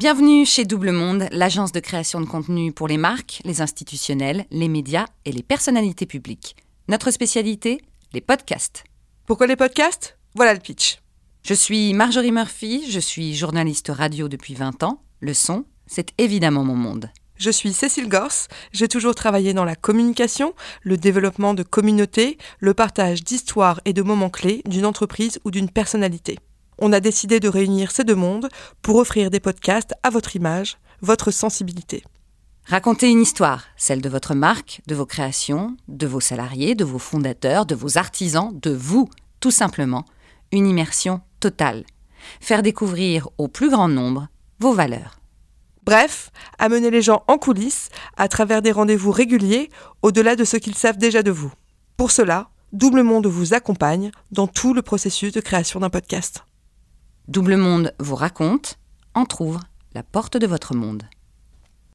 Bienvenue chez Double Monde, l'agence de création de contenu pour les marques, les institutionnels, les médias et les personnalités publiques. Notre spécialité, les podcasts. Pourquoi les podcasts? Voilà le pitch. Je suis Marjorie Murphy, je suis journaliste radio depuis 20 ans. Le son, c'est évidemment mon monde. Je suis Cécile Gors, j'ai toujours travaillé dans la communication, le développement de communautés, le partage d'histoires et de moments clés d'une entreprise ou d'une personnalité on a décidé de réunir ces deux mondes pour offrir des podcasts à votre image, votre sensibilité. Racontez une histoire, celle de votre marque, de vos créations, de vos salariés, de vos fondateurs, de vos artisans, de vous, tout simplement. Une immersion totale. Faire découvrir au plus grand nombre vos valeurs. Bref, amener les gens en coulisses à travers des rendez-vous réguliers au-delà de ce qu'ils savent déjà de vous. Pour cela, Double Monde vous accompagne dans tout le processus de création d'un podcast. Double Monde vous raconte, entr'ouvre la porte de votre monde.